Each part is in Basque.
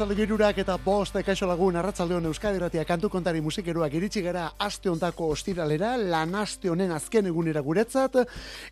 arratzalde girurak eta bost ekaixo lagun arratzalde hon Euskadi Ratia kantu kontari musikeroak iritsi gara aste ontako ostiralera, lan aste honen azken egunera guretzat,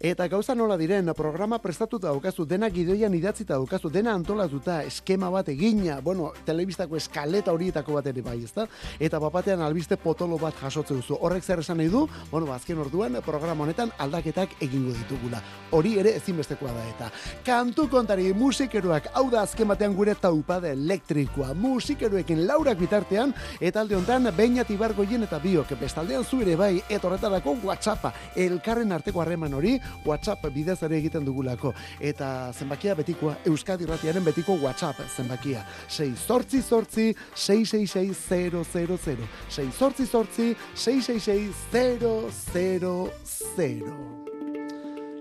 eta gauza nola diren, programa prestatuta daukazu, dena gidoian idatzita daukazu, dena antolatuta, eskema bat egina, bueno, telebistako eskaleta horietako bat ere bai, ezta? Eta bapatean albiste potolo bat jasotze duzu. Horrek zer esan nahi du, bueno, ba, azken orduan programa honetan aldaketak egingo ditugula. Hori ere ezinbestekoa da eta. Kantu kontari musikeroak, hau da azken batean gure taupade elektrikoa, musikeroekin laurak bitartean, eta alde honetan, bainat ibargoien eta biok, bestaldean zu ere bai, eta horretarako WhatsAppa, elkarren arteko harreman hori, WhatsApp bidez ere egiten dugulako. Eta zenbakia betikoa, Euskadi Ratiaren betiko WhatsApp zenbakia. 6 sortzi sortzi, 666 6 sortzi sortzi, 666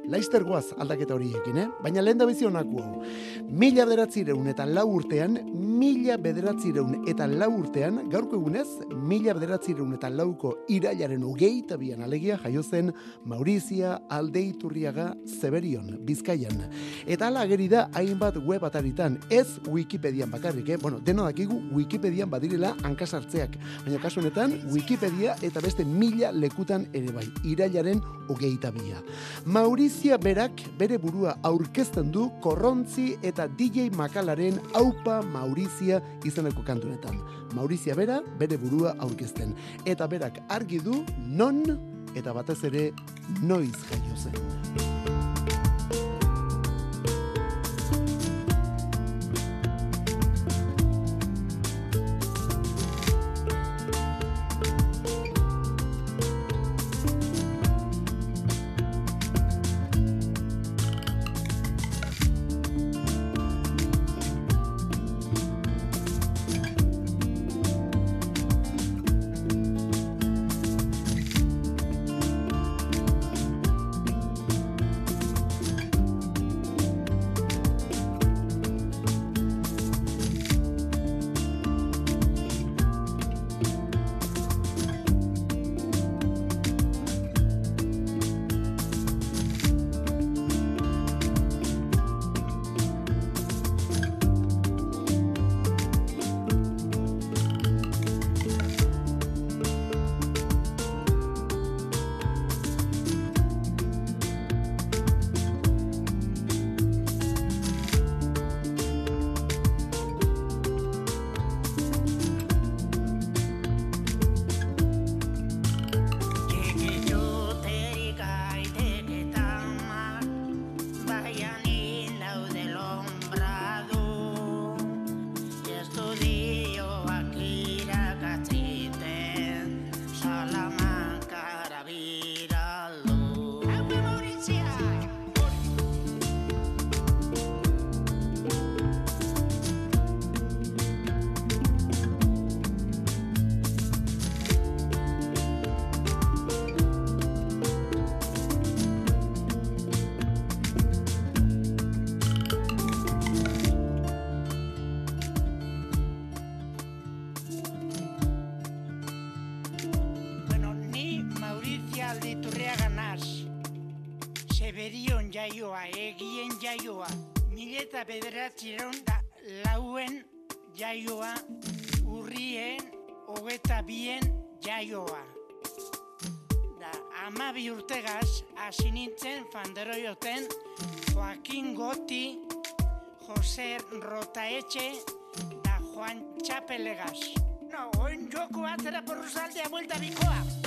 000. Laister guaz aldaketa horiekin, eh? Baina lehen da bizionako hau. Mila bederatzireun eta lau urtean, mila bederatzireun eta lau urtean, gaurko egunez, mila bederatzireun eta lauko irailaren ugeita bian alegia jaio zen Maurizia Aldeiturriaga Zeberion, Bizkaian. Eta ala ageri da hainbat web ataritan, ez Wikipedian bakarrik, eh? Bueno, deno dakigu Wikipedian badirela hankasartzeak. Baina kasu honetan, Wikipedia eta beste mila lekutan ere bai, irailaren ugeita bia. Maurizia Maurizia berak bere burua aurkezten du korrontzi eta DJ Makalaren aupa Maurizia izeneko kantunetan. Maurizia bera bere burua aurkezten. Eta berak argi du non eta batez ere noiz jaio zen. Eta bederatzireun da lauen jaioa, urrien hogeta bien jaioa. Da, ama bi urtegaz, hasi nintzen fanderoioten Joaquin Goti, Jose Rotaetxe, da Juan Txapelegaz. No, oin joko atera porruzaldea buelta bikoa.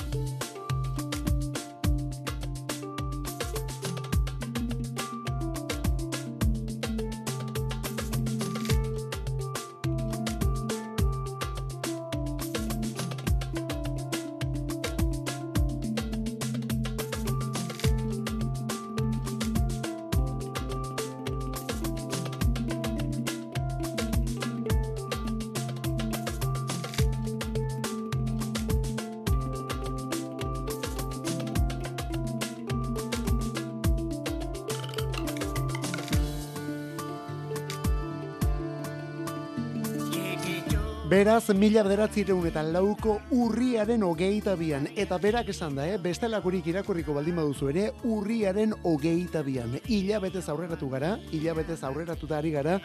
Beraz, mila bederatzireun eta lauko urriaren hogeita bian. Eta berak esan da, eh? bestelakurik irakurriko baldin baduzu ere, urriaren hogeita bian. Ila betez aurreratu gara, ila betez aurreratu da ari gara,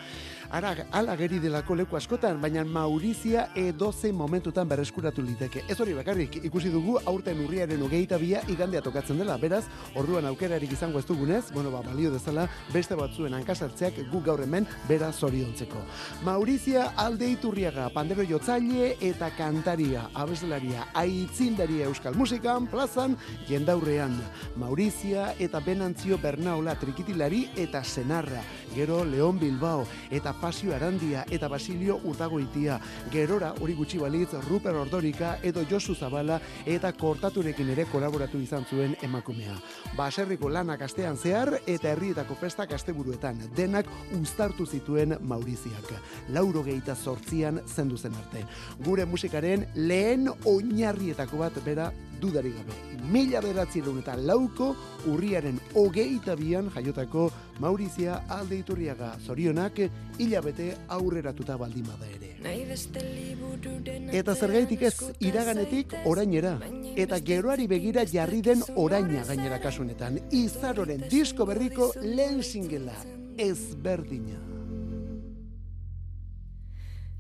ara, ala geri delako leku askotan, baina Maurizia edoze momentutan berreskuratu liteke. Ez hori bakarrik, ikusi dugu aurten urriaren hogeita bia igandea tokatzen dela. Beraz, orduan aukerarik izango ez dugunez, bueno, ba, balio dezala, beste batzuen hankasartzeak guk gaur hemen bera zoriontzeko. Maurizia alde iturriaga, pandero jotzaile eta kantaria, abeslaria, aitzindaria euskal musikan, plazan, jendaurrean. Maurizia eta Benantzio Bernaola trikitilari eta senarra. Gero Leon Bilbao eta Pasio Arandia eta Basilio Urtagoitia. Gerora hori gutxi balitz Ruper Ordorika edo Josu Zabala eta kortaturekin ere kolaboratu izan zuen emakumea. Baserriko lanak astean zehar eta herrietako festak asteburuetan denak uztartu zituen Mauriziak. Lauro geita sortzian zendu zen arte. Gure musikaren lehen oinarrietako bat bera dudari gabe. Mila beratzerun eta lauko urriaren hogeita bian jaiotako Maurizia alde iturriaga zorionak hilabete aurreratuta baldin bada ere. Eta zergaitik ez iraganetik orainera. Eta geroari begira jarri den oraina gainera kasunetan. Izaroren disko berriko lehen singela ezberdina.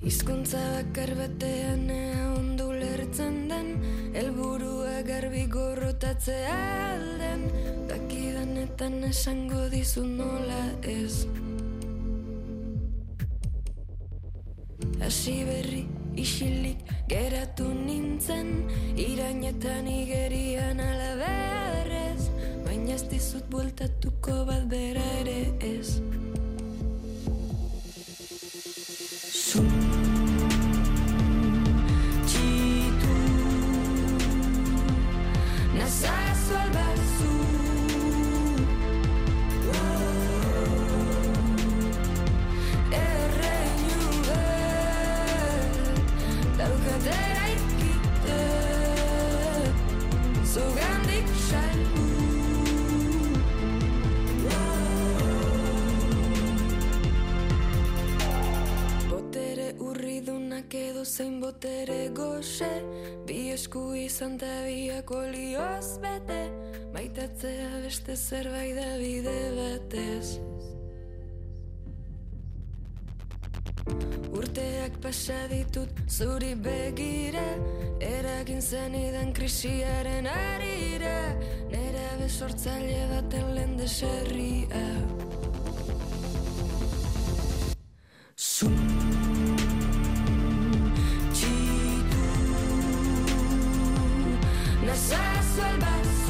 Hizkuntza bakar batean ondu lertzen den helburua garbi gorrotatzea alden. Dakidanetan esango dizu nola ez. Hasi berri isilik geratu nintzen Irainetan igerian alaberrez Baina ez dizut bueltatuko bat bera ere ez urridunak edo zein botere goxe Bi esku izan ta biak olioz bete Maitatzea beste zerbait da bide batez Urteak pasa ditut zuri begira Eragin zenidan krisiaren arira Nera besortzaile baten lehen deserria Zum 消失，消失。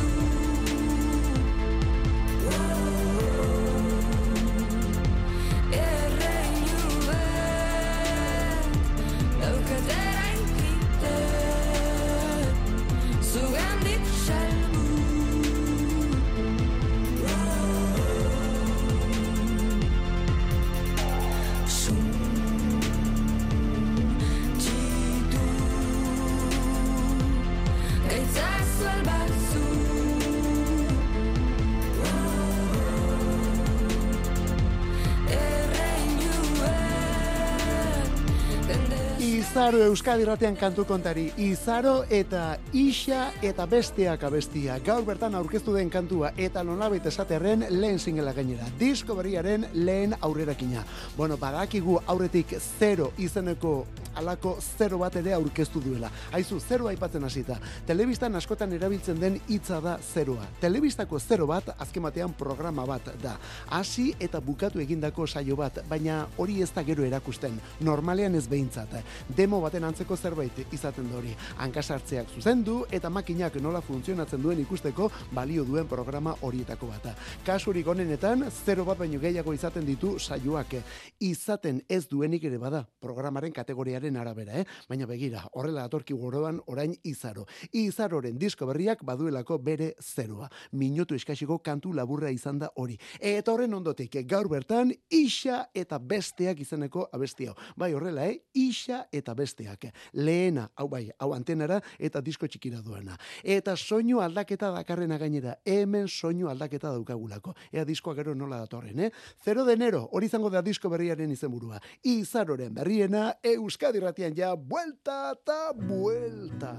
Izaro Euskadi ratean kantu kontari. Izaro eta Ixa eta besteak abestia. Gaur bertan aurkeztu den kantua eta nolabait esaterren lehen singela gainera. Disko berriaren lehen aurrerakina. Bueno, badakigu aurretik zero izeneko alako zero bat ere aurkeztu duela. Aizu, zero aipatzen hasita. Telebistan askotan erabiltzen den hitza da zeroa. Telebistako zero bat azkematean programa bat da. Hasi eta bukatu egindako saio bat, baina hori ez da gero erakusten. Normalean ez behintzat. Demo baten antzeko zerbait izaten da hori. Hankasartzeak zuzendu eta makinak nola funtzionatzen duen ikusteko balio duen programa horietako bata. Kasurik honenetan, zero bat baino gehiago izaten ditu saioak. Izaten ez duenik ere bada programaren kategoriaren arabera, eh? Baina begira, horrela atorki goroan orain izaro. Izaroren disko berriak baduelako bere zeroa. Minutu eskasiko kantu laburra izan da hori. Eta horren ondotik, gaur bertan, isa eta besteak izeneko abestia. Bai horrela, eh? Isa eta besteak. Lehena, hau bai, hau antenara eta disko txikira duena. Eta soinu aldaketa dakarrena gainera. Hemen soinu aldaketa daukagulako. Ea diskoa gero nola datorren, eh? 0 de enero, hori izango da disko berriaren izenburua. Izaroren berriena, Euskadi Euskadi ratian ja, buelta eta buelta.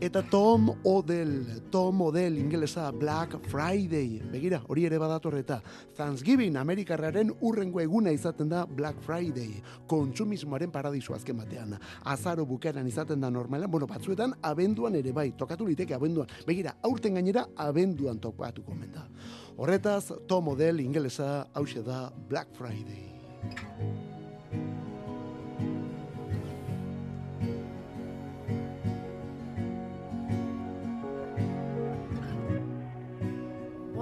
Eta Tom Odell, Tom Odell ingelesa Black Friday. Begira, hori ere badatorreta. Thanksgiving Amerikarraren urrengo eguna izaten da Black Friday. Kontsumismoaren paradisu azken batean. Azaro bukeran izaten da normalean, bueno, batzuetan abenduan ere bai, tokatu liteke abenduan. Begira, aurten gainera abenduan tokatu komenta. Horretaz, Tom Odell ingelesa hause da Black Friday.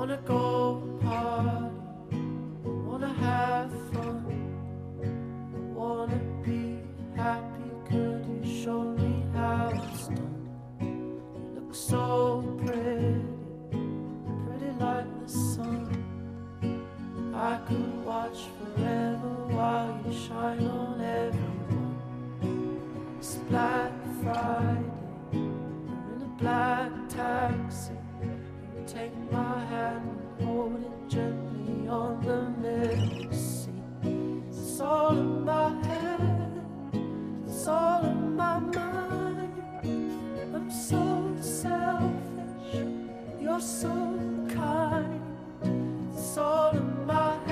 Wanna go party, wanna have fun, wanna be happy. Could you show me how it's done? You look so pretty, pretty like the sun. I could watch forever while you shine on everyone. It's Black Friday, in a black taxi. Take my hand and hold it gently on the middle seat. It's all in my head, it's all in my mind. I'm so selfish, you're so kind. It's all in my head,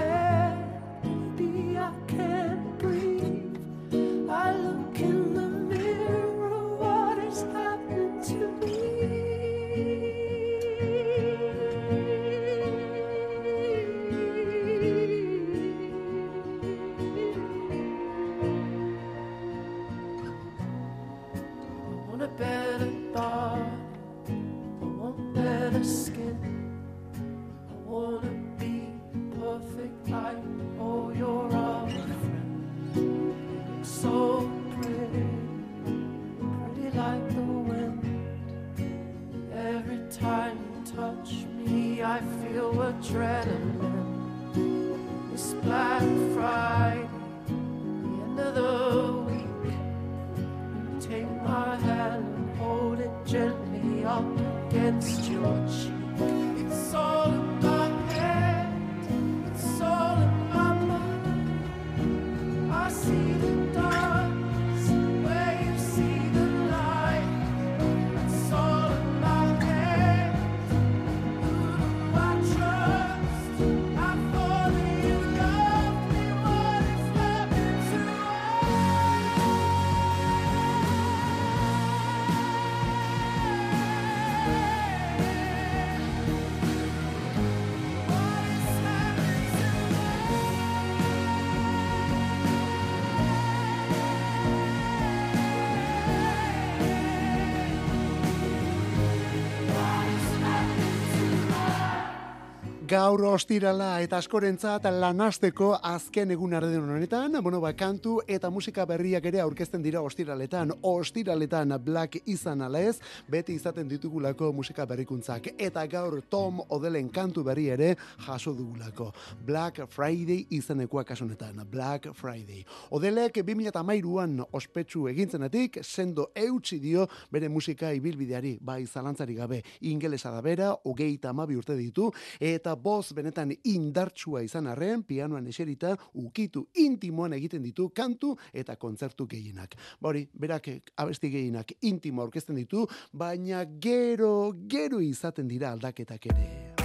Gaur ostirala eta askorentzat lanasteko azken egun arden honetan, bueno, ba, kantu eta musika berriak ere aurkezten dira ostiraletan. Ostiraletan Black izan ala ez, beti izaten ditugulako musika berrikuntzak. Eta gaur Tom Odelen kantu berri ere jaso dugulako. Black Friday izanekoa kasunetan. Black Friday. Odelek 2008an ospetsu egintzenetik, sendo eutxi dio bere musika ibilbideari, bai zalantzari gabe, ingelesa da bera, hogeita amabi urte ditu, eta boz benetan indartsua izan arren, pianoan eserita, ukitu intimoan egiten ditu kantu eta kontzertu gehienak. Bori, berak abesti gehienak intimo aurkezten ditu, baina gero, gero izaten dira aldaketak ere.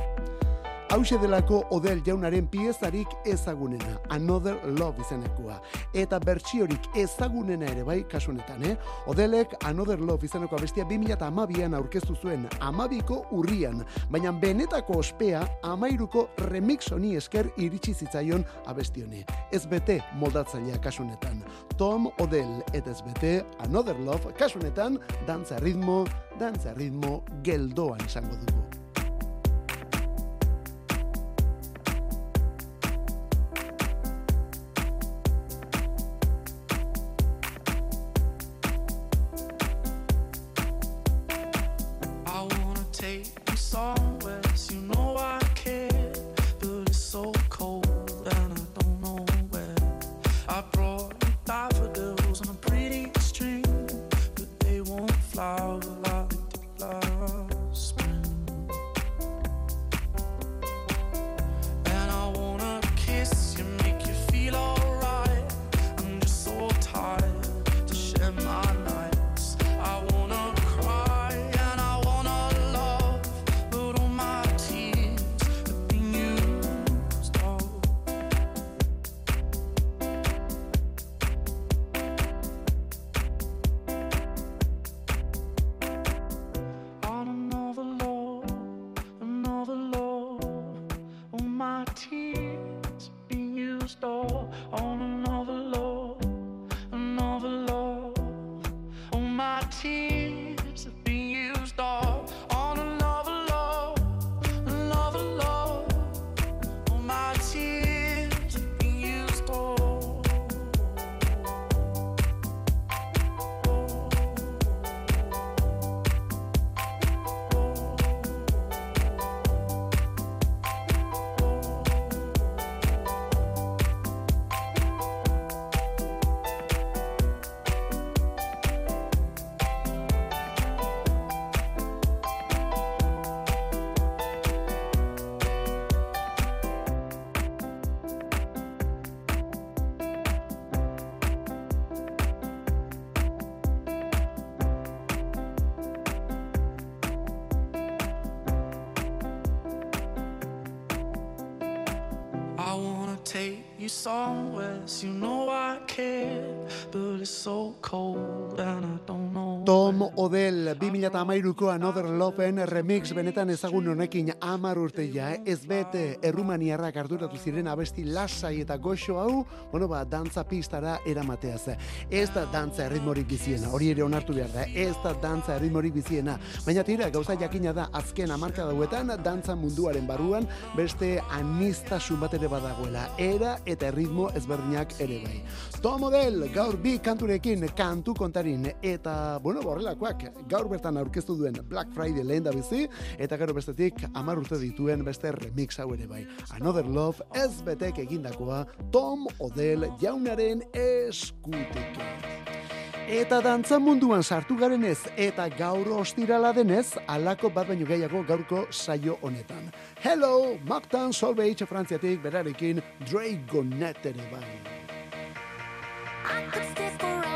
Hauxe delako Odel jaunaren piezarik ezagunena, Another Love izenekoa. Eta bertsiorik ezagunena ere bai kasunetan, eh? Odelek Another Love izeneko abestia 2008an aurkeztu zuen amabiko urrian, baina benetako ospea amairuko remix honi esker iritsi zitzaion abestione. Ez bete moldatzailea kasunetan. Tom Odell eta ez bete Another Love kasunetan dantza ritmo, dantza ritmo geldoa izango dugu. Tom Odell 2008ko Another Loven remix benetan ezagun honekin amar urte ja, eh? ez bete errumaniarrak arduratu ziren abesti lasai eta goxo hau, bueno ba, dantza pistara eramateaz. Ez da dantza erritmorik biziena, hori ere onartu behar da, ez da dantza erritmorik biziena. Baina tira, gauza jakina da, azken amarka dauetan, dantza munduaren barruan, beste anistasun bat ere badagoela, era eta erritmo ezberdinak ere bai. Tom Odell, gaur bi kanturekin, kantu kontarin, eta, bueno, horrelakoak, gaur bertan aurkeztu duen Black Friday lehen da bizi, eta gero bestetik amar urte dituen beste remix hau ere bai. Another Love ez betek egindakoa Tom Odell jaunaren eskutik. Eta dantza munduan sartu garenez eta gaur ostirala denez, alako bat baino gehiago gaurko saio honetan. Hello, Mactan Solveig Frantziatik berarekin Dragonet ere bai. I could stick around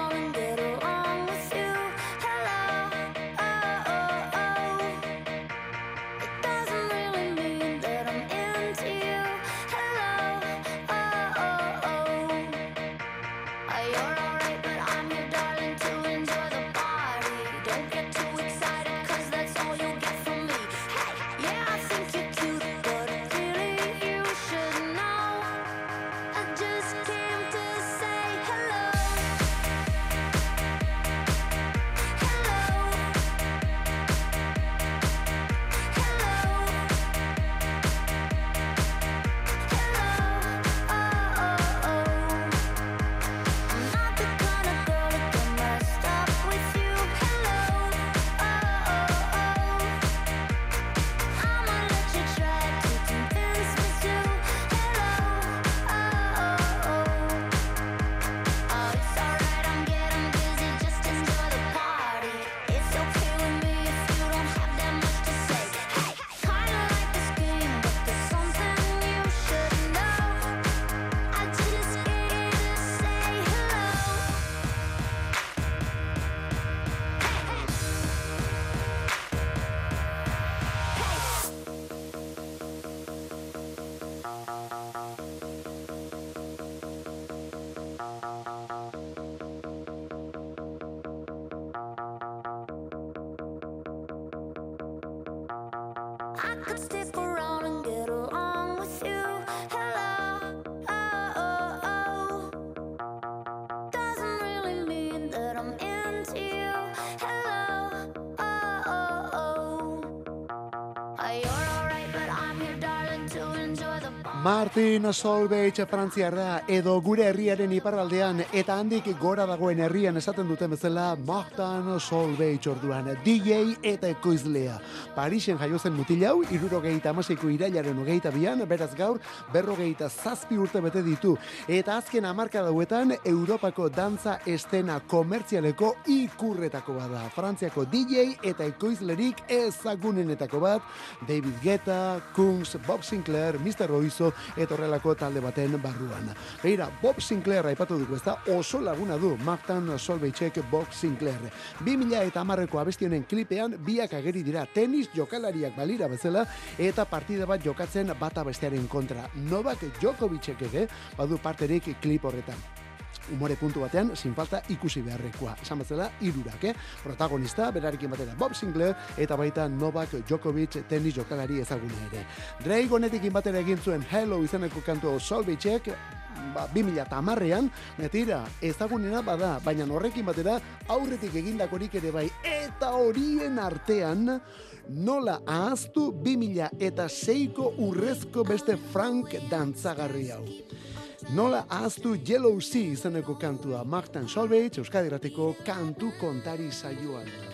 Martin Solveig Frantziarra edo gure herriaren iparraldean eta handik gora dagoen herrian esaten duten bezala Martin Solveig orduan DJ eta ekoizlea. Parisen jaio zen mutil hau, irurogeita amaseiko irailaren hogeita bian, beraz gaur berrogeita zazpi urte bete ditu. Eta azken amarka dauetan Europako dantza estena komertzialeko ikurretako bada. Frantziako DJ eta ekoizlerik ezagunenetako bat, David Guetta, Kungs, Bob Sinclair, Mr. Eta horrelako talde baten barruan. Beira, Bob Sinclair aipatu dugu ez da oso laguna du Martin Solveigek Bob Sinclair. 2000 eta amarreko abestionen klipean biak ageri dira tenis jokalariak balira bezala eta partida bat jokatzen bata bestearen kontra. Novak Djokovicek ere badu parterik klip horretan umore puntu batean, sin falta ikusi beharrekoa. Esan bezala, irurak, eh? Protagonista, berarekin batera Bob Sinclair, eta baita Novak Djokovic tenis jokalari ezaguna ere. Drake honetik batera egin zuen Hello izeneko kantu Solveigek, ba, 2000 eta amarrean, netira, ezagunena bada, baina horrekin batera, aurretik egindakorik ere bai, eta horien artean, nola ahaztu 2000 eta seiko urrezko beste Frank dantzagarri hau. Nola ahaztu Yellow Sea izeneko kantua Martin Solveig, Euskadi Rateko kantu kontari saioan.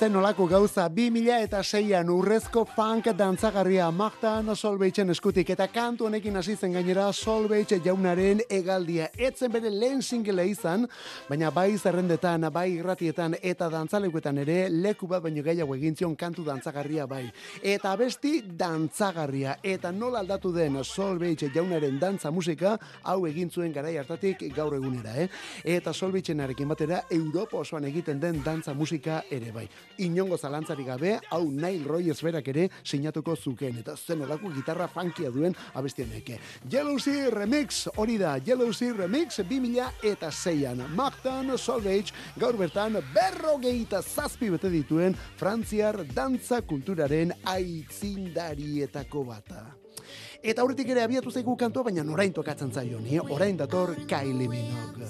Zen olako gauza, 2000 eta seian urrezko funk dantzagarria Magdan Solbeitzen eskutik eta kantu honekin hasi zen gainera Solbeitze jaunaren egaldia. Etzen bere lehen single izan, baina bai zerrendetan, bai irratietan eta dantzalekuetan ere leku bat baino gehiago egin zion kantu dantzagarria bai. Eta besti dantzagarria eta nola aldatu den Solbeitze jaunaren dantza musika hau egin zuen garai hartatik gaur egunera, eh? Eta Solbeitzenarekin batera Europa osoan egiten den dantza musika ere bai. Inongo zalantzarik gabe, hau Nile Rogers berak ere sinatuko zuken eta zen olako gitarra funkia duen abestieneke. Yellow Sea Remix, hori da, Sea Remix 2000 eta zeian. Magdan Solveig gaur bertan berrogeita zazpi bete dituen Frantziar dantza kulturaren aitzindarietako bata. Eta aurretik ere abiatu zaigu kantua, baina orain tokatzen zaio ni, orain dator Kylie Minogue.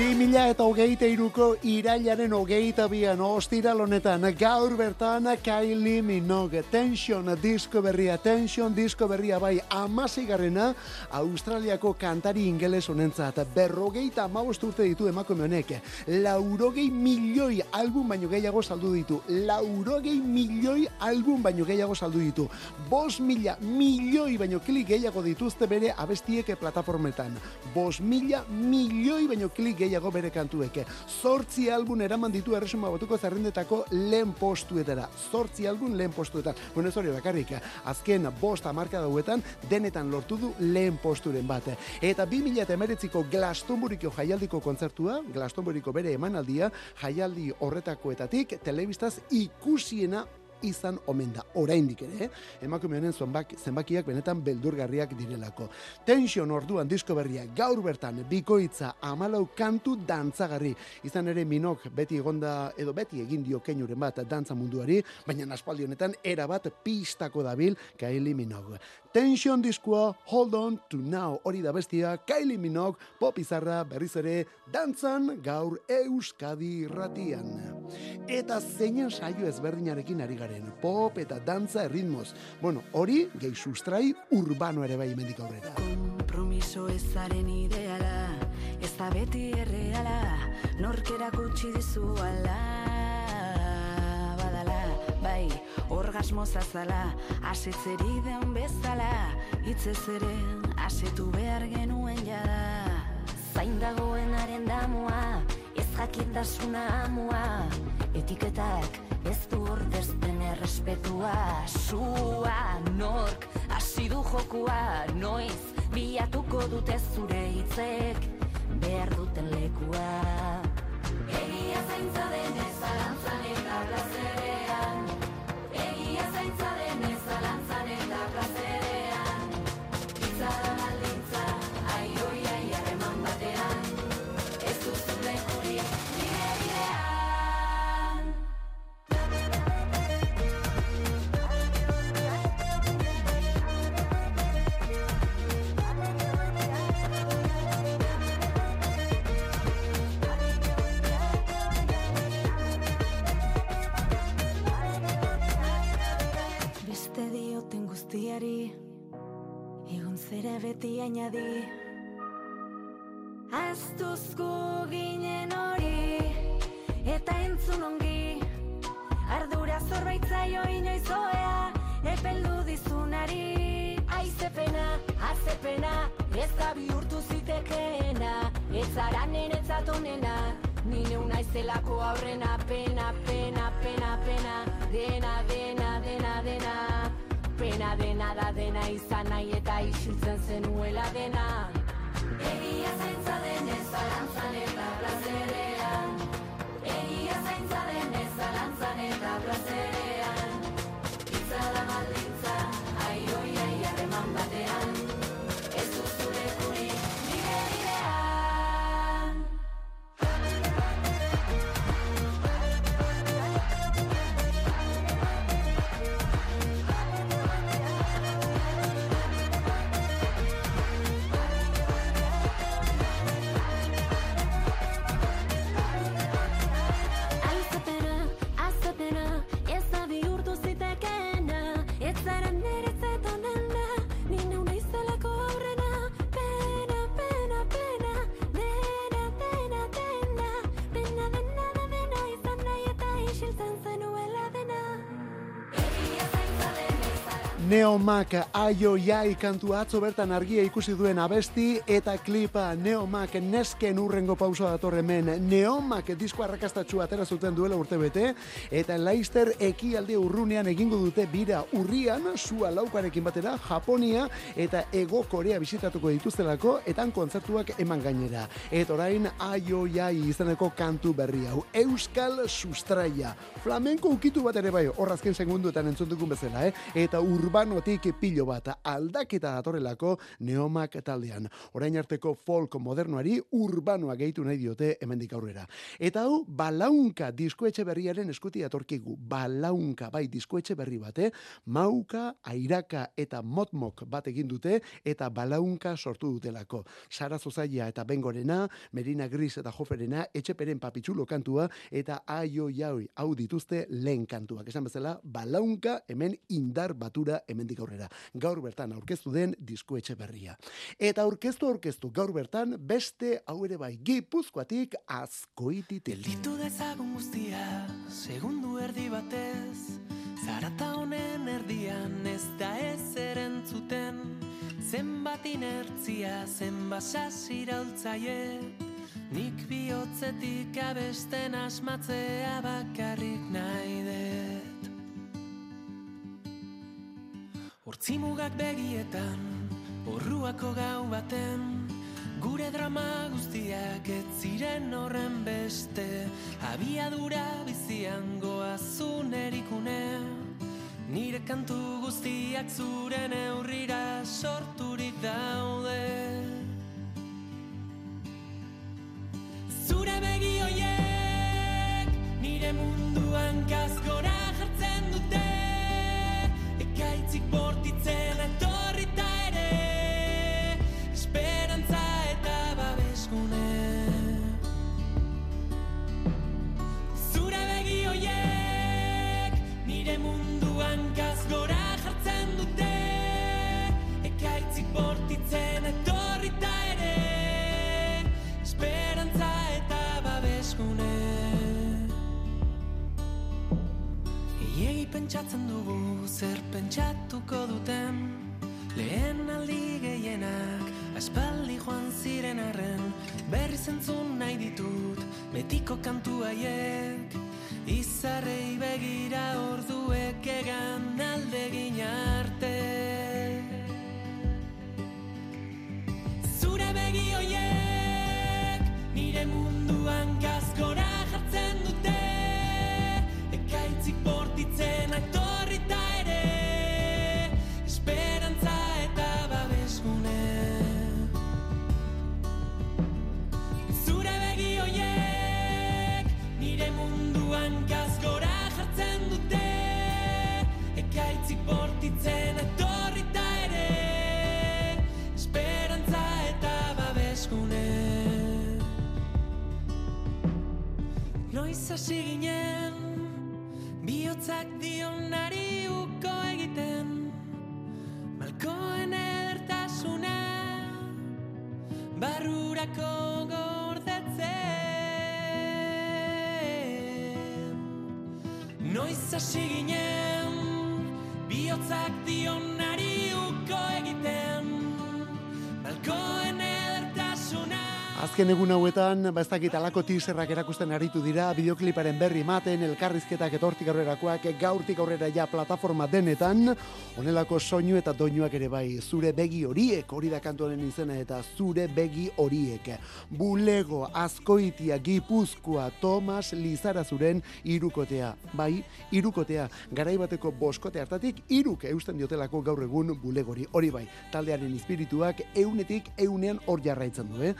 2000 eta hogeita iruko irailaren hogeita bian ostiral honetan gaur bertan Kylie Minogue Tension disko berria Tension disko berria bai amazigarrena Australiako kantari ingeles honentzat berrogeita amabost urte ditu emakume honek. Laurogei milioi album baino gehiago saldu ditu. Laurogei milioi album baino gehiago saldu ditu. Bos mila milioi baino klik gehiago dituzte bere abestiek plataformetan. Bos mila milioi baino klik gehiago bere kantuek. Zortzi album eraman ditu erresuma batuko zerrendetako lehen postuetara. Zortzi album lehen postuetan. Bueno, ez hori bakarrik, azken bost amarka dauetan denetan lortu du lehen posturen bat. Eta 2000 eta emeretziko Glastonburiko jaialdiko kontzertua, Glastonburiko bere emanaldia, jaialdi horretakoetatik, telebistaz ikusiena izan omen da. Oraindik ere, eh? emakume honen zenbak, zenbakiak benetan beldurgarriak direlako. Tension orduan disko berria gaur bertan bikoitza amalau kantu dantzagarri. Izan ere minok beti egonda edo beti egin dio keinuren bat dantza munduari, baina aspaldi honetan era bat pistako dabil Kylie Minogue. Tension diskoa Hold On To Now hori da bestia Kylie Minogue pop izarra berriz ere dantzan gaur Euskadi irratian. Eta zeinen saio ezberdinarekin ari garen, pop eta dantza erritmoz. Bueno, hori gehi sustrai urbano ere bai mendik aurrera. Kompromiso ezaren ideala, ez da beti erreala, norkera gutxi dizu ala, badala, bai, orgasmo zazala, asetzeri den bezala, hitzez ere, asetu behar genuen jada. Zain dagoenaren damua, ez jakintasuna amua, etiketak ez du ordezten errespetua, sua, nork, hasi du jokua, noiz, bilatuko dute zure hitzek, behar duten lekua. Egia zaintza denez guztiari Egon zera beti añadi Aztuzko ginen hori Eta entzun ongi Ardura zorbaitzaio inoiz oea Epeldu dizunari. Aizepena, azepena Ez da bihurtu zitekeena Ez zara nenetzat onena Ni neu naizelako aurrena Pena, pena, pena, pena Dena, dena, dena, dena Pena dena da dena izan nahi eta isiltzen zenuela dena. Egia zaintza denez zalantzan eta Neomak aio jai kantu atzo bertan argia ikusi duen abesti eta klipa Neomak nesken urrengo pausoa dator hemen. Neomak disko arrakastatxu atera zuten duela urte bete eta Leister ekialde urrunean egingo dute bira urrian sua laukarekin batera Japonia eta Ego Korea bisitatuko dituztelako etan kontzertuak eman gainera. Eta orain aio jai izeneko kantu berri hau. Euskal Sustraia flamenko ukitu bat ere bai hor azken segunduetan entzun dugun bezala eh? eta urban urbanotik pilo bat aldaketa datorrelako neomak taldean. Orain arteko folk modernoari urbanoa gehitu nahi diote hemendik aurrera. Eta hau, balaunka diskoetxe berriaren eskuti atorkigu. Balaunka, bai, diskoetxe berri bate, mauka, airaka eta motmok bat egin dute eta balaunka sortu dutelako. Sara Zozaia eta Bengorena, Merina Gris eta Joferena, etxeperen papitxulo kantua eta aio jaui hau dituzte lehen kantuak. Esan bezala, balaunka hemen indar batura hemendik aurrera. Gaur bertan aurkeztu den diskoetxe berria. Eta aurkeztu aurkeztu gaur bertan beste hau ere bai gipuzkoatik azkoititik. Gelditu dezagun guztia, segundu erdi batez Zarata honen erdian ez da ez erentzuten Zenbat inertzia, zenbat sasiraultzaie Nik bihotzetik abesten asmatzea bakarrik nahi dut Hortzimugak begietan, horruako gau baten Gure drama guztiak ez ziren horren beste. Abiadura bizian goazun erikune Nire kantu guztiak zuren eurrira sorturik daude. Zure begi hoiek nire munduan gazgora jartzen dute Ekaitzik bortitzen etorrita betiko kantu hasi ginen Bihotzak dionari Azken egun hauetan, ba ez dakit alako teaserrak erakusten aritu dira, bideokliparen berri maten, elkarrizketak etortik aurrerakoak, gaurtik aurrera ja plataforma denetan, honelako soinu eta doinuak ere bai, zure begi horiek, hori da kantuaren izena eta zure begi horiek. Bulego, Azkoitia, Gipuzkoa, Tomas, Lizarazuren irukotea. Bai, irukotea, garai bateko boskote hartatik, iruk eusten diotelako gaur egun bulegori. Hori bai, taldearen espirituak eunetik eunean hor jarraitzen du, eh?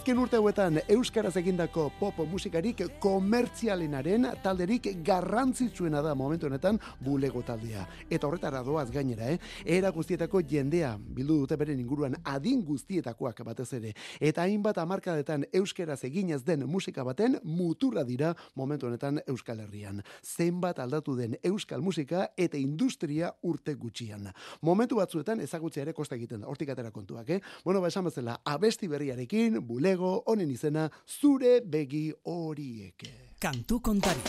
Azken urte hauetan euskaraz egindako pop musikarik komertzialenaren talderik garrantzitsuena da momentu honetan bulego taldea. Eta horretara doaz gainera, eh? Era guztietako jendea bildu dute beren inguruan adin guztietakoak batez ere. Eta hainbat hamarkadetan euskaraz eginez den musika baten muturra dira momentu honetan Euskal Herrian. Zenbat aldatu den euskal musika eta industria urte gutxian. Momentu batzuetan ezagutzea ere kosta egiten da. Hortik atera kontuak, eh? Bueno, ba esan bezala, abesti berriarekin, bulego, honen izena, zure begi horiek. Kantu kontari.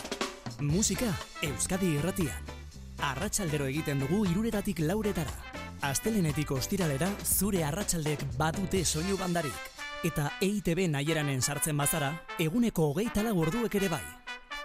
Musika Euskadi irratian. Arratsaldero egiten dugu iruretatik lauretara. Astelenetik ostiralera zure arratsaldek badute soinu bandarik. Eta EITB nahieranен sartzen bazara, eguneko hogeita lau orduek ere bai.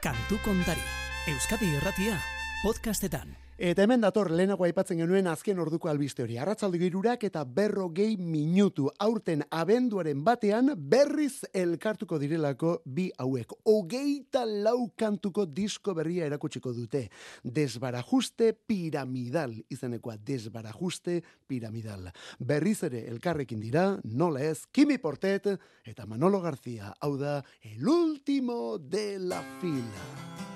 Kantu kontari. Euskadi irratia, podcastetan. Eta hemen dator lehenago aipatzen genuen azken orduko albiste hori. Arratzaldo girurak eta berrogei minutu aurten abenduaren batean berriz elkartuko direlako bi hauek. Ogeita lau kantuko disko berria erakutsiko dute. Desbarajuste piramidal izenekoa. Desbarajuste piramidal. Berriz ere elkarrekin dira, nola ez, Kimi Portet eta Manolo García. Hau da, el último de la fila.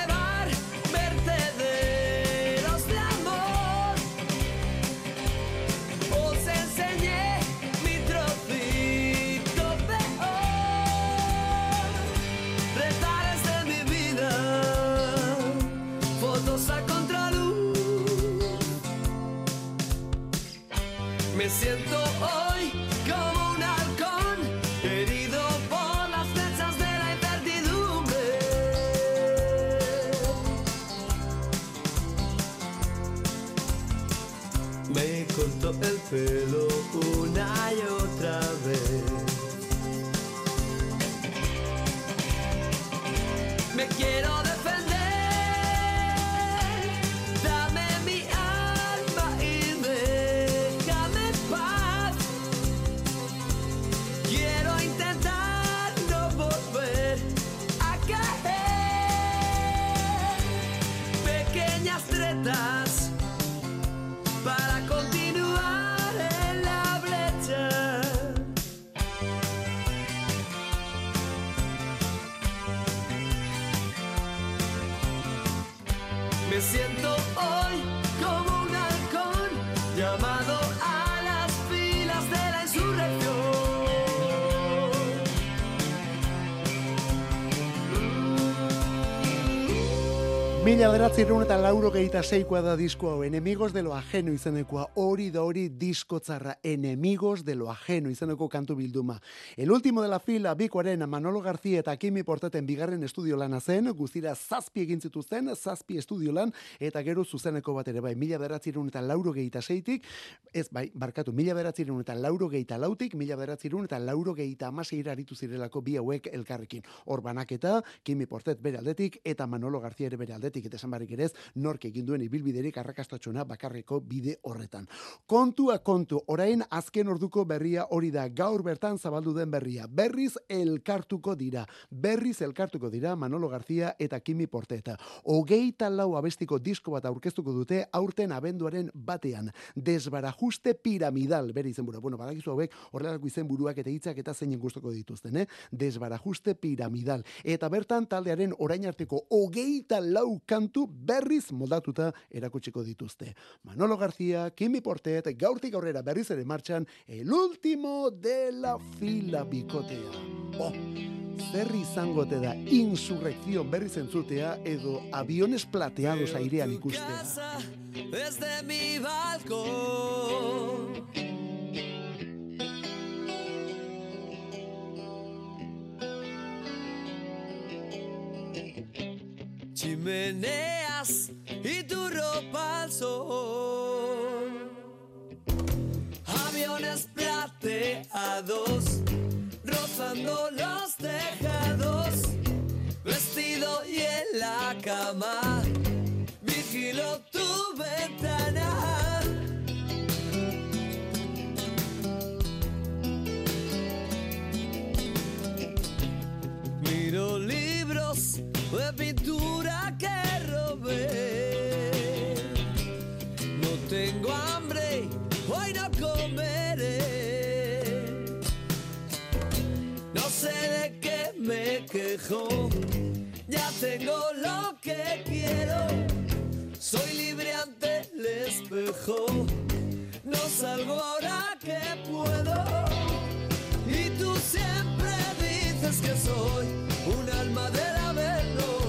solo una сосед Mila bederatzireun eta lauro gehieta seikoa da disko hau, enemigos de lo ajeno izenekoa, hori da hori disko tzarra, enemigos de lo ajeno izeneko kantu bilduma. El último de la fila, bikoaren Manolo García eta Kimi Porteten bigarren estudio lana zen, guztira zazpi egin zituzten, zazpi estudio lan, eta gero zuzeneko bat ere, bai, mila bederatzireun eta lauro gehieta seitik, ez, bai, barkatu, mila bederatzireun eta lauro gehieta lautik, mila bederatzireun eta lauro gehieta amaseira aritu zirelako bi hauek elkarrekin. Hor banaketa, Kimi Portet bere aldetik, eta Manolo García ere bere aldetik, eta esan barrik ere ez, nork egin duen ibilbiderik arrakastatxona bakarreko bide horretan. Kontua kontu, orain azken orduko berria hori da, gaur bertan zabaldu den berria. Berriz elkartuko dira, berriz elkartuko dira Manolo García eta Kimi Porteta. Hogeita lau abestiko disko bat aurkeztuko dute aurten abenduaren batean. Desbarajuste piramidal, bere izenbura. Bueno, badakizu hauek horrelako izenburuak eta hitzak eta zeinen gustoko dituzten, eh? Desbarajuste piramidal. Eta bertan taldearen orain arteko hogeita lau kantu berriz moldatuta erakutsiko dituzte. Manolo García, Kimi Portet, gaurtik aurrera berriz ere martxan, el último de la fila bikotea. Oh, zer izango te da insurrección berriz entzutea edo aviones plateados airean ikustea. desde mi balcón. Chimeneas y tu ropa al sol. Aviones plateados rozando los tejados. Vestido y en la cama quejo, ya tengo lo que quiero. Soy libre ante el espejo, no salgo ahora que puedo. Y tú siempre dices que soy un alma del averno.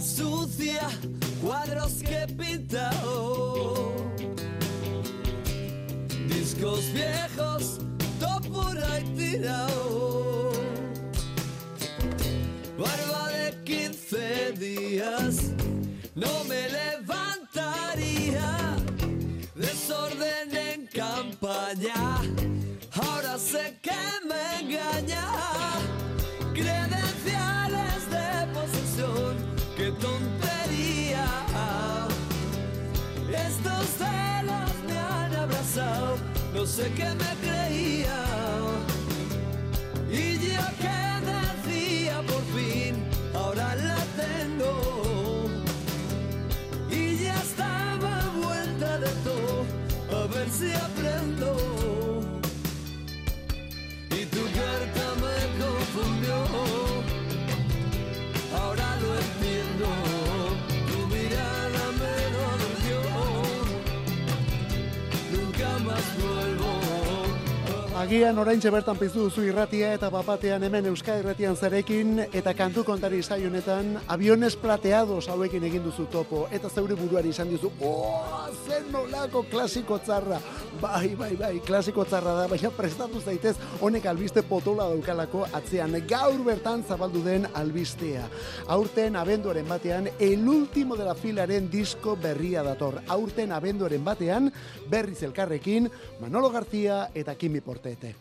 Sucia, cuadros que he yo sé que me creía. Agian oraintxe bertan piztu duzu irratia eta papatean hemen Euskal Irratian zarekin eta kantu kontari saio honetan aviones plateados hauekin egin duzu topo. Eta zeure buruari izan dizu oh, zen nolako klasiko tzarra bai, bai, bai, klasiko tzarra da baina prestatu zaitez honek albiste potola daukalako atzean. Gaur bertan zabaldu den albistea. Aurten abenduaren batean el último de la filaren disko berria dator. Aurten abenduaren batean berriz elkarrekin Manolo García eta Kimi Portete.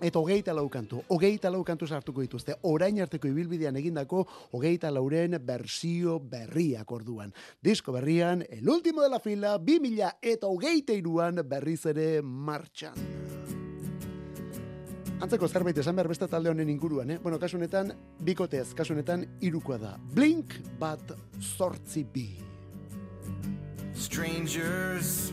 Eta hogeita lau kantu, hogeita lau kantu sartuko dituzte, orain arteko ibilbidean egindako hogeita lauren bersio berriak orduan. Disko berrian, el último de la fila, bi mila eta hogeita iruan berriz ere martxan. Antzeko zerbait esan behar beste talde honen inguruan, eh? Bueno, kasu honetan, bikotez, kasu honetan, irukoa da. Blink bat sortzi bi. Strangers,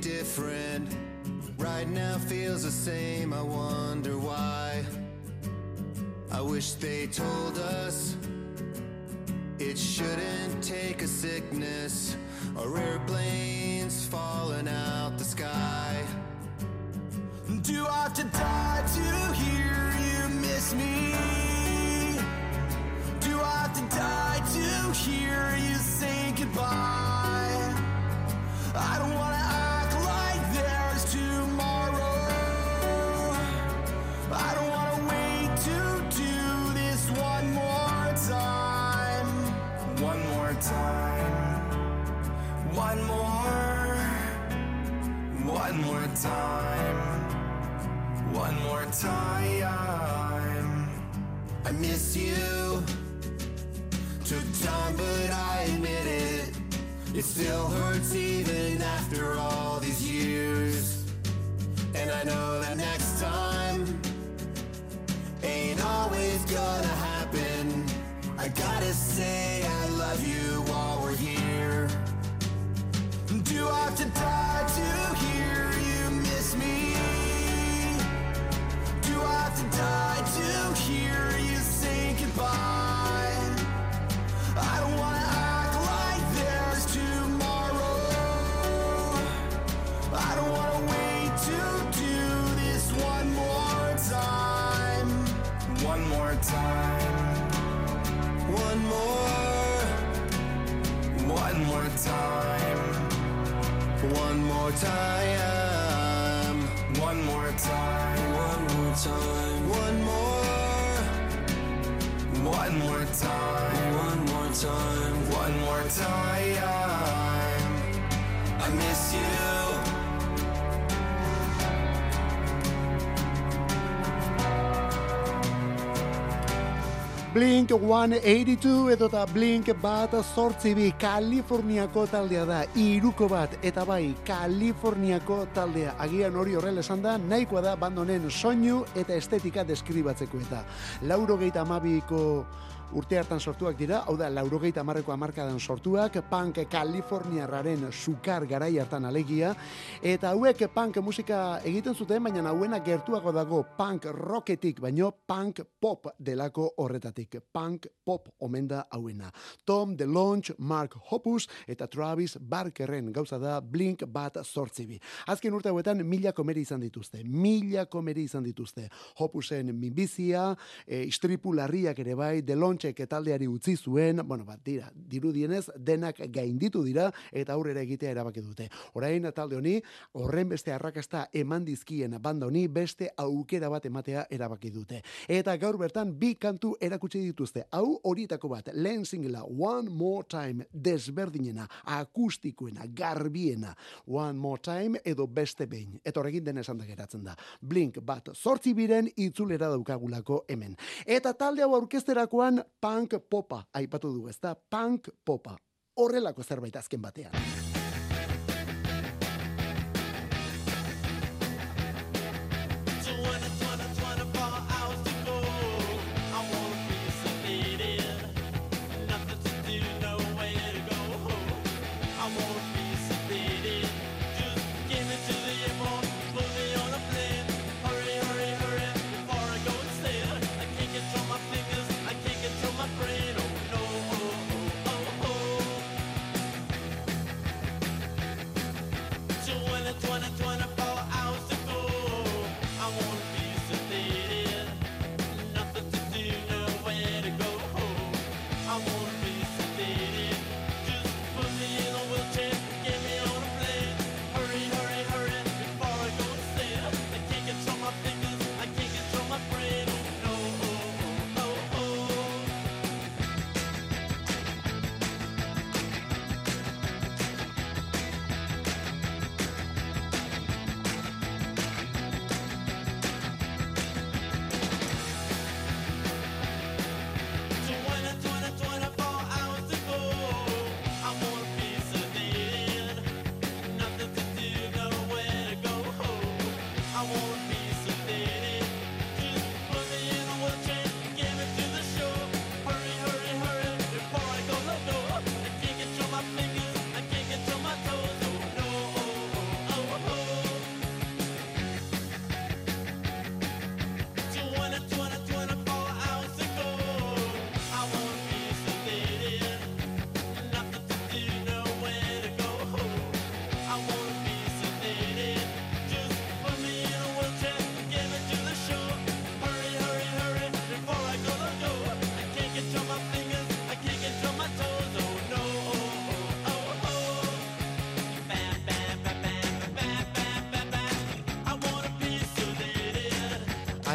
Different. Right now feels the same, I wonder why. I wish they told us it shouldn't take a sickness or airplanes falling out the sky. Do I have to die to hear you miss me? Do I have to die to hear you say goodbye? I don't wanna One more. One more time. One more time. I miss you. Took time, but I admit it. It still hurts even after all these years. And I know that next time ain't always gonna happen. I gotta say I love you here. Do I have to die to hear you miss me? Do I have to die more time, One more time. one more time, one more, One more time. one more time. One more time. I miss you. Blink 182 edo eta Blink bat sortzi bi Kaliforniako taldea da, iruko bat, eta bai, Kaliforniako taldea. Agian hori horrela esan da, nahikoa da bandonen soinu eta estetika deskribatzeko eta. Lauro geita amabiko urte hartan sortuak dira, hau da, laurogeita amarreko amarkadan sortuak, punk Kaliforniarraren sukar garai hartan alegia, eta hauek punk musika egiten zuten, baina hauena gertuago dago punk rocketik, baino punk pop delako horretatik. Punk pop omen da hauena. Tom DeLonge, Mark Hoppus eta Travis Barkerren gauza da Blink bat sortzibi. Azken urte hauetan mila komeri izan dituzte. Mila komeri izan dituzte. Hoppusen minbizia, e, istripu larriak ere bai, DeLonge taldeari utzi zuen, bueno, bat, dira, dirudienez, denak gainditu dira, eta aurrera egitea erabaki dute. Orain, talde honi, horren beste arrakasta eman dizkien banda honi, beste aukera bat ematea erabaki dute. Eta gaur bertan, bi kantu erakutsi dituzte. Hau horietako bat, lehen singela, One More Time, desberdinena, akustikoena, garbiena, One More Time, edo beste behin. Eta horrekin den esan da geratzen da. Blink bat, sortzi biren itzulera daukagulako hemen. Eta talde hau aurkezterakoan, punk popa, aipatu du, ezta? Punk popa. Horrelako zerbait azken batean.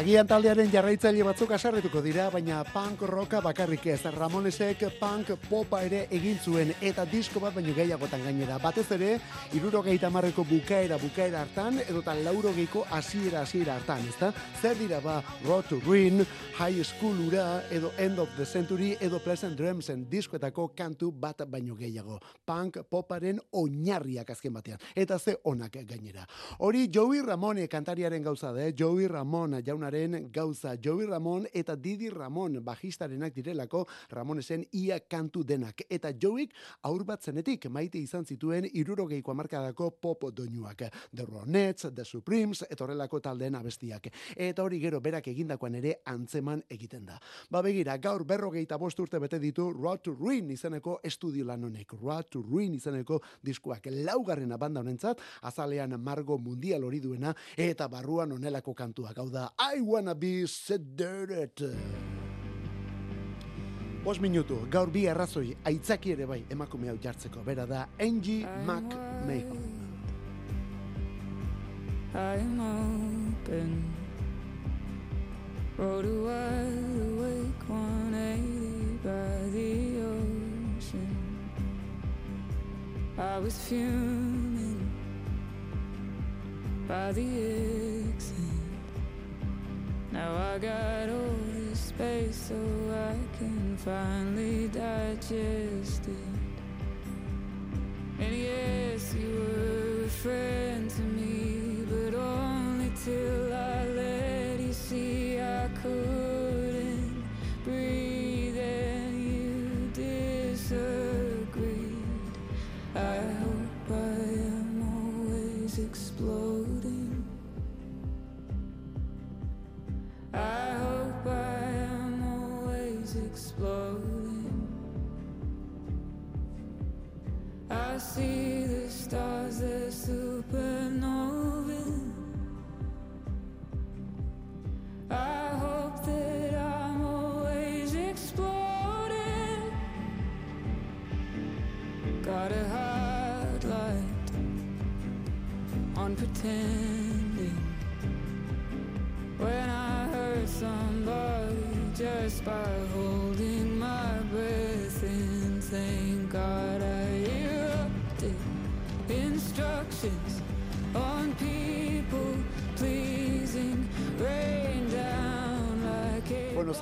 Agian taldearen jarraitzaile batzuk asarretuko dira, baina punk rocka bakarrik ez. Ramonesek punk popa ere egin zuen eta disko bat baino gehiagotan gainera. Batez ere, irurogeita marreko bukaera bukaera hartan, edotan laurogeiko hasiera hasiera hartan, ezta? Zer dira ba, Road to Ruin, High School ura, edo End of the Century, edo Pleasant Drumsen diskoetako kantu bat baino gehiago. Punk poparen oinarriak azken batean. Eta ze onak gainera. Hori Joey Ramone kantariaren gauza da, eh? Joey Ramon jaunaren gauza. Joey Ramon eta Didi Ramon bajistarenak direlako Ramonesen ia kantu denak. Eta Joeyk aur bat zenetik maite izan zituen irurogeiko amarkadako pop doinuak. The Ronettes, The Supremes, eta horrelako taldeen abestiak. Eta hori gero berak egindakoan ere antzeman egiten da. Ba begira, gaur berrogeita bost urte bete ditu Road to Ruin izeneko estudio lan honek. Road to Ruin izeneko diskuak laugarrena banda honentzat, azalean margo mundial hori duena, eta barruan onelako kantuak. Hau da, I wanna be sedated. Bos minutu, gaur bi arrazoi, aitzaki ere bai emakume hau jartzeko. Bera da, Angie McMahon. I'm open. A wide awake 180 by the ocean. I was fuming by the exit. Now I got all this space so I can finally digest it. And yes, you were a friend to me, but only till I let you see I couldn't I see the stars, they're supernovae. I hope that I'm always exploding. Got a hard light on pretending.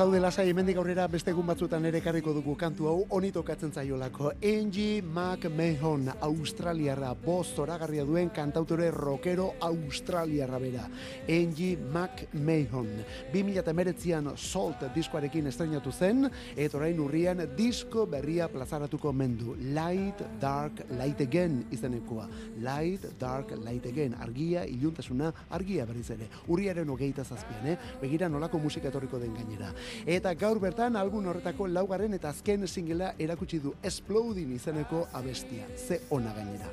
Zaude lasai hemendik aurrera beste egun batzuetan ere ekarriko dugu kantu hau honi tokatzen zaiolako. Angie McMahon, Australiarra, boz zoragarria duen kantautore rockero Australiarra bera. Angie McMahon. 2019an Salt diskoarekin estrenatu zen, eta orain urrian disko berria plazaratuko mendu. Light, Dark, Light Again izenekoa. Light, Dark, Light Again. Argia, iluntasuna, argia berriz ere. Urriaren hogeita zazpian, eh? Begira nolako musika etorriko den gainera. Eta gaur bertan album horretako laugarren eta azken singela erakutsi du Exploding izeneko abestia. Ze ona gainera.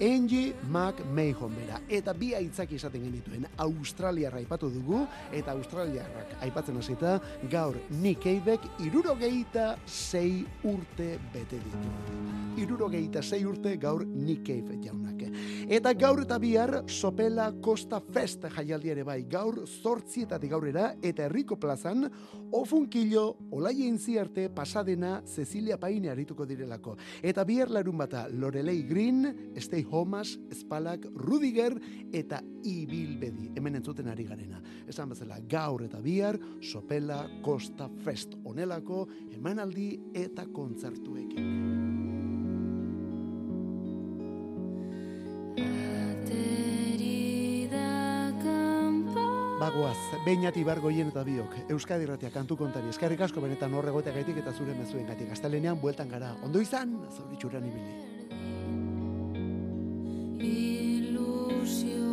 Angie McMahon bera. Eta bi aitzaki esaten genituen. Australiarra aipatu dugu, eta Australiarrak aipatzen hasita gaur Nick Cavek irurogeita sei urte bete ditu. Irurogeita sei urte gaur Nick Cave jaunak. Eta gaur eta bihar Sopela Costa Fest jaialdi ere bai. Gaur zortzietatik gaurera eta herriko plazan ofunkilo olaien ziarte pasadena Cecilia Paine arituko direlako. Eta bihar larun bata Lorelei Green, Stay Homas, Spalak, Rudiger eta Ibilbedi. Hemen entzuten ari garena. Esan bezala gaur eta bihar Sopela Costa Fest onelako emanaldi eta kontzertuekin. Bagoaz, beinat ibargoien eta biok, Euskadi Ratia kantu kontari, eskerrik asko benetan horregotea gaitik eta zure mezuen gaitik. Gaztelenean, bueltan gara. Ondo izan, zauritxuran ibili. ilusión.